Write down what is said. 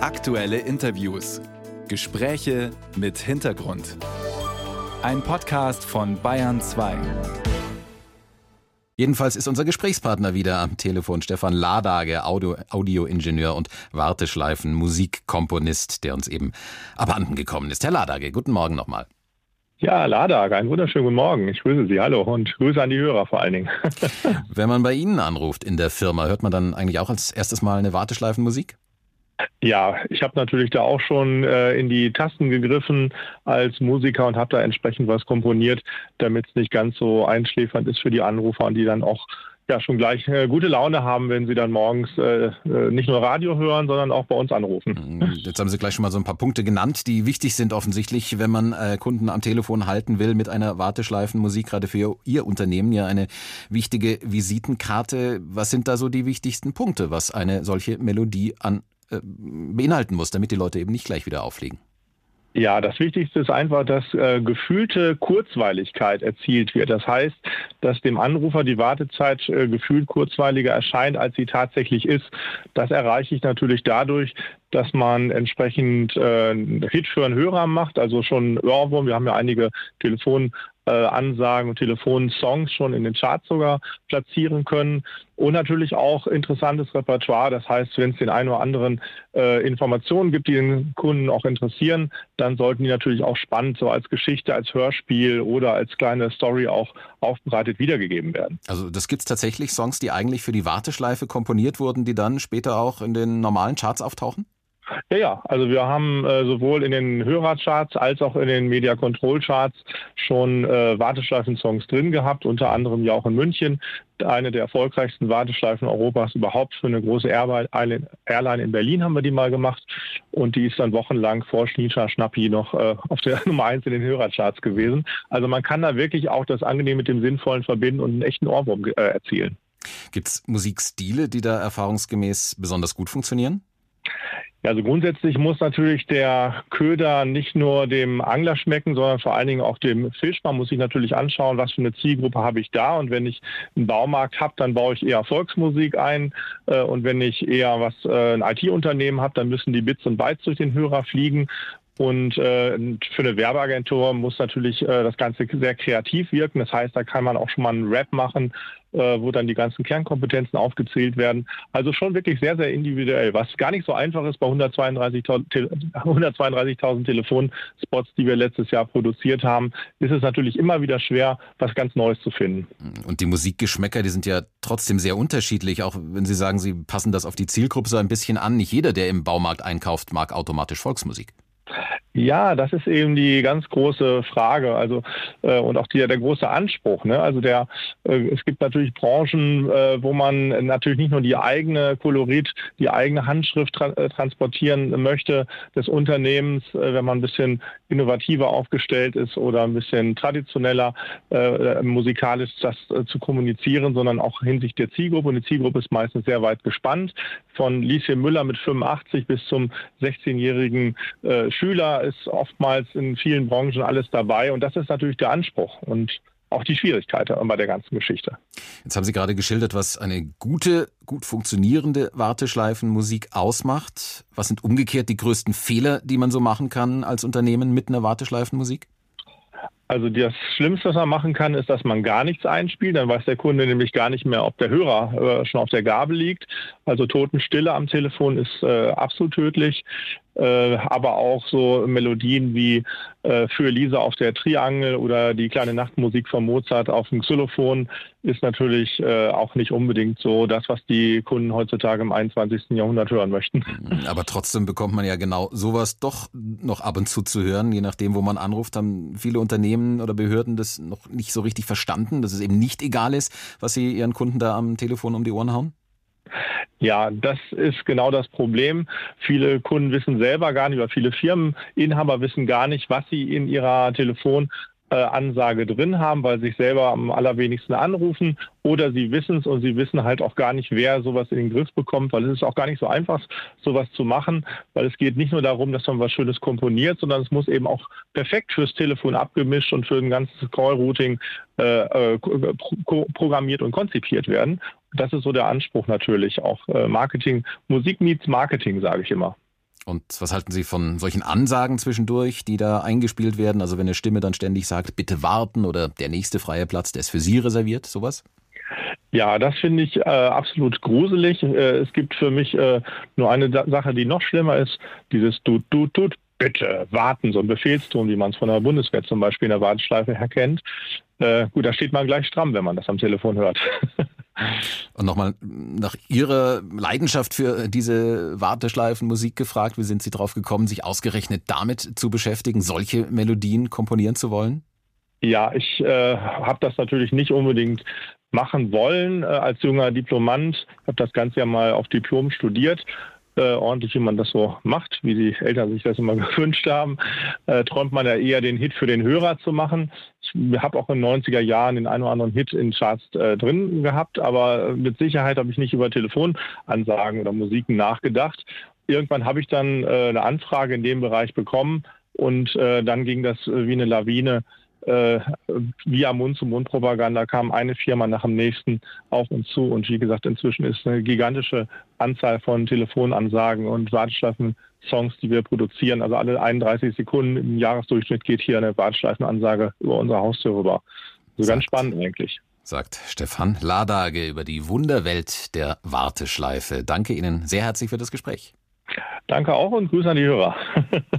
Aktuelle Interviews. Gespräche mit Hintergrund. Ein Podcast von Bayern 2. Jedenfalls ist unser Gesprächspartner wieder am Telefon Stefan Ladage, Audio, Audioingenieur und Warteschleifen Musikkomponist, der uns eben abhanden gekommen ist. Herr Ladage, guten Morgen nochmal. Ja, Ladage, einen wunderschönen guten Morgen. Ich grüße Sie, hallo und Grüße an die Hörer vor allen Dingen. Wenn man bei Ihnen anruft in der Firma, hört man dann eigentlich auch als erstes Mal eine Warteschleifenmusik? Ja, ich habe natürlich da auch schon äh, in die Tasten gegriffen als Musiker und habe da entsprechend was komponiert, damit es nicht ganz so einschläfernd ist für die Anrufer und die dann auch ja schon gleich äh, gute Laune haben, wenn sie dann morgens äh, äh nicht nur Radio hören, sondern auch bei uns anrufen. Mhm. Jetzt haben Sie gleich schon mal so ein paar Punkte genannt, die wichtig sind offensichtlich, wenn man äh, Kunden am Telefon halten will mit einer Warteschleifenmusik, gerade für Ihr Unternehmen ja eine wichtige Visitenkarte. Was sind da so die wichtigsten Punkte, was eine solche Melodie an äh, beinhalten muss, damit die Leute eben nicht gleich wieder auflegen? Ja, das Wichtigste ist einfach, dass äh, gefühlte Kurzweiligkeit erzielt wird. Das heißt, dass dem Anrufer die Wartezeit äh, gefühlt kurzweiliger erscheint, als sie tatsächlich ist. Das erreiche ich natürlich dadurch, dass man entsprechend äh, Hit für einen Hörer macht, also schon Ohrwurm. Wir haben ja einige Telefon äh, und Telefonsongs schon in den Charts sogar platzieren können. Und natürlich auch interessantes Repertoire. Das heißt, wenn es den einen oder anderen äh, Informationen gibt, die den Kunden auch interessieren, dann sollten die natürlich auch spannend so als Geschichte, als Hörspiel oder als kleine Story auch aufbereitet wiedergegeben werden. Also das gibt es tatsächlich Songs, die eigentlich für die Warteschleife komponiert wurden, die dann später auch in den normalen Charts auftauchen? Ja, ja, also wir haben äh, sowohl in den Hörercharts als auch in den Media Control Charts schon äh, Warteschleifen-Songs drin gehabt, unter anderem ja auch in München. Eine der erfolgreichsten Warteschleifen Europas überhaupt für eine große Airline in Berlin haben wir die mal gemacht und die ist dann wochenlang vor Schniedscher Schnappi noch äh, auf der Nummer eins in den Hörercharts gewesen. Also man kann da wirklich auch das Angenehm mit dem Sinnvollen verbinden und einen echten Ohrwurm äh, erzielen. Gibt es Musikstile, die da erfahrungsgemäß besonders gut funktionieren? Also grundsätzlich muss natürlich der Köder nicht nur dem Angler schmecken, sondern vor allen Dingen auch dem Fisch. Man muss sich natürlich anschauen, was für eine Zielgruppe habe ich da. Und wenn ich einen Baumarkt habe, dann baue ich eher Volksmusik ein. Äh, und wenn ich eher was äh, ein IT-Unternehmen habe, dann müssen die Bits und Bytes durch den Hörer fliegen. Und äh, für eine Werbeagentur muss natürlich äh, das Ganze sehr kreativ wirken. Das heißt, da kann man auch schon mal einen Rap machen, äh, wo dann die ganzen Kernkompetenzen aufgezählt werden. Also schon wirklich sehr, sehr individuell. Was gar nicht so einfach ist bei 132.000 132 Telefonspots, die wir letztes Jahr produziert haben, ist es natürlich immer wieder schwer, was ganz Neues zu finden. Und die Musikgeschmäcker, die sind ja trotzdem sehr unterschiedlich, auch wenn Sie sagen, Sie passen das auf die Zielgruppe so ein bisschen an. Nicht jeder, der im Baumarkt einkauft, mag automatisch Volksmusik. Ja, das ist eben die ganz große Frage, also äh, und auch die, der große Anspruch. Ne? Also der, äh, es gibt natürlich Branchen, äh, wo man natürlich nicht nur die eigene Kolorit, die eigene Handschrift tra äh, transportieren möchte des Unternehmens, äh, wenn man ein bisschen innovativer aufgestellt ist oder ein bisschen traditioneller äh, musikalisch das zu kommunizieren, sondern auch hinsichtlich der Zielgruppe. Und die Zielgruppe ist meistens sehr weit gespannt, von Lieschen Müller mit 85 bis zum 16-jährigen Schüler ist oftmals in vielen Branchen alles dabei und das ist natürlich der Anspruch und auch die Schwierigkeit bei der ganzen Geschichte. Jetzt haben Sie gerade geschildert, was eine gute, gut funktionierende Warteschleifenmusik ausmacht. Was sind umgekehrt die größten Fehler, die man so machen kann als Unternehmen mit einer Warteschleifenmusik? Also das Schlimmste, was man machen kann, ist, dass man gar nichts einspielt. Dann weiß der Kunde nämlich gar nicht mehr, ob der Hörer äh, schon auf der Gabel liegt. Also Totenstille am Telefon ist äh, absolut tödlich äh, aber auch so Melodien wie äh, für Lisa auf der Triangel oder die kleine Nachtmusik von Mozart auf dem Xylophon ist natürlich äh, auch nicht unbedingt so das, was die Kunden heutzutage im 21. Jahrhundert hören möchten. Aber trotzdem bekommt man ja genau sowas doch noch ab und zu zu hören. Je nachdem, wo man anruft, haben viele Unternehmen oder Behörden das noch nicht so richtig verstanden, dass es eben nicht egal ist, was sie ihren Kunden da am Telefon um die Ohren hauen. Ja, das ist genau das Problem. Viele Kunden wissen selber gar nicht, oder viele Firmeninhaber wissen gar nicht, was sie in ihrer Telefon Ansage drin haben, weil sie sich selber am allerwenigsten anrufen oder sie wissen es und sie wissen halt auch gar nicht, wer sowas in den Griff bekommt, weil es ist auch gar nicht so einfach, sowas zu machen, weil es geht nicht nur darum, dass man was Schönes komponiert, sondern es muss eben auch perfekt fürs Telefon abgemischt und für ein ganzes Call-Routing äh, äh programmiert und konzipiert werden. Das ist so der Anspruch natürlich, auch äh, Marketing, Musik meets Marketing, sage ich immer. Und was halten Sie von solchen Ansagen zwischendurch, die da eingespielt werden? Also wenn eine Stimme dann ständig sagt, bitte warten oder der nächste freie Platz, der ist für Sie reserviert, sowas? Ja, das finde ich äh, absolut gruselig. Äh, es gibt für mich äh, nur eine Sache, die noch schlimmer ist, dieses Tut, Tut, Tut, bitte warten, so ein Befehlston, wie man es von der Bundeswehr zum Beispiel in der Warteschleife erkennt. Äh, gut, da steht man gleich stramm, wenn man das am Telefon hört. Und nochmal nach Ihrer Leidenschaft für diese Warteschleifenmusik gefragt. Wie sind Sie darauf gekommen, sich ausgerechnet damit zu beschäftigen, solche Melodien komponieren zu wollen? Ja, ich äh, habe das natürlich nicht unbedingt machen wollen äh, als junger Diplomant. Ich habe das Ganze ja mal auf Diplom studiert äh, ordentlich, wie man das so macht, wie die Eltern sich das immer gewünscht haben, äh, träumt man ja eher den Hit für den Hörer zu machen. Ich habe auch in den 90er Jahren den einen oder anderen Hit in Charts äh, drin gehabt, aber mit Sicherheit habe ich nicht über Telefonansagen oder Musiken nachgedacht. Irgendwann habe ich dann äh, eine Anfrage in dem Bereich bekommen und äh, dann ging das äh, wie eine Lawine äh, via Mund-zu-Mund-Propaganda kam eine Firma nach dem nächsten auf uns zu. Und wie gesagt, inzwischen ist eine gigantische Anzahl von Telefonansagen und Warteschleifen-Songs, die wir produzieren. Also alle 31 Sekunden im Jahresdurchschnitt geht hier eine Warteschleifenansage über unsere Haustür rüber. So sagt, ganz spannend eigentlich. Sagt Stefan Ladage über die Wunderwelt der Warteschleife. Danke Ihnen sehr herzlich für das Gespräch. Danke auch und Grüße an die Hörer.